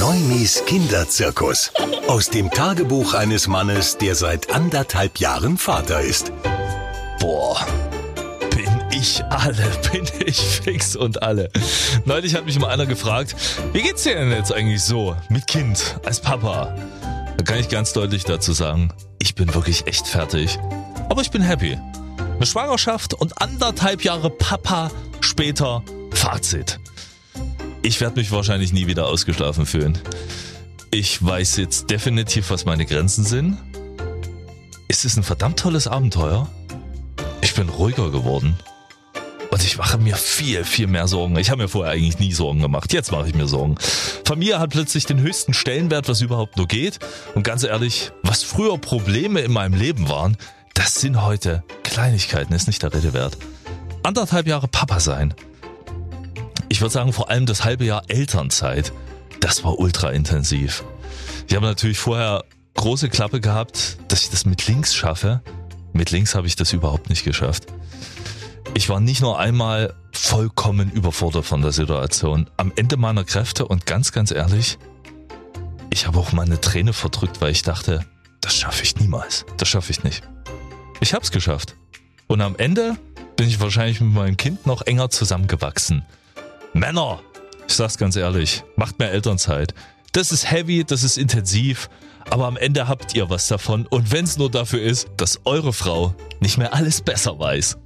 Neumis Kinderzirkus. Aus dem Tagebuch eines Mannes, der seit anderthalb Jahren Vater ist. Boah, bin ich alle, bin ich fix und alle. Neulich hat mich mal einer gefragt, wie geht's dir denn jetzt eigentlich so mit Kind als Papa? Da kann ich ganz deutlich dazu sagen, ich bin wirklich echt fertig. Aber ich bin happy. Eine Schwangerschaft und anderthalb Jahre Papa später Fazit. Ich werde mich wahrscheinlich nie wieder ausgeschlafen fühlen. Ich weiß jetzt definitiv, was meine Grenzen sind. Es ist ein verdammt tolles Abenteuer. Ich bin ruhiger geworden. Und ich mache mir viel, viel mehr Sorgen. Ich habe mir vorher eigentlich nie Sorgen gemacht. Jetzt mache ich mir Sorgen. Familie hat plötzlich den höchsten Stellenwert, was überhaupt nur geht. Und ganz ehrlich, was früher Probleme in meinem Leben waren, das sind heute Kleinigkeiten, ist nicht der Rede wert. Anderthalb Jahre Papa sein ich würde sagen, vor allem das halbe Jahr Elternzeit, das war ultra intensiv. Ich habe natürlich vorher große Klappe gehabt, dass ich das mit links schaffe. Mit links habe ich das überhaupt nicht geschafft. Ich war nicht nur einmal vollkommen überfordert von der Situation, am Ende meiner Kräfte und ganz, ganz ehrlich, ich habe auch mal eine Träne verdrückt, weil ich dachte, das schaffe ich niemals. Das schaffe ich nicht. Ich habe es geschafft. Und am Ende bin ich wahrscheinlich mit meinem Kind noch enger zusammengewachsen. Männer, ich sag's ganz ehrlich, macht mehr Elternzeit. Das ist heavy, das ist intensiv, aber am Ende habt ihr was davon und wenn's nur dafür ist, dass eure Frau nicht mehr alles besser weiß.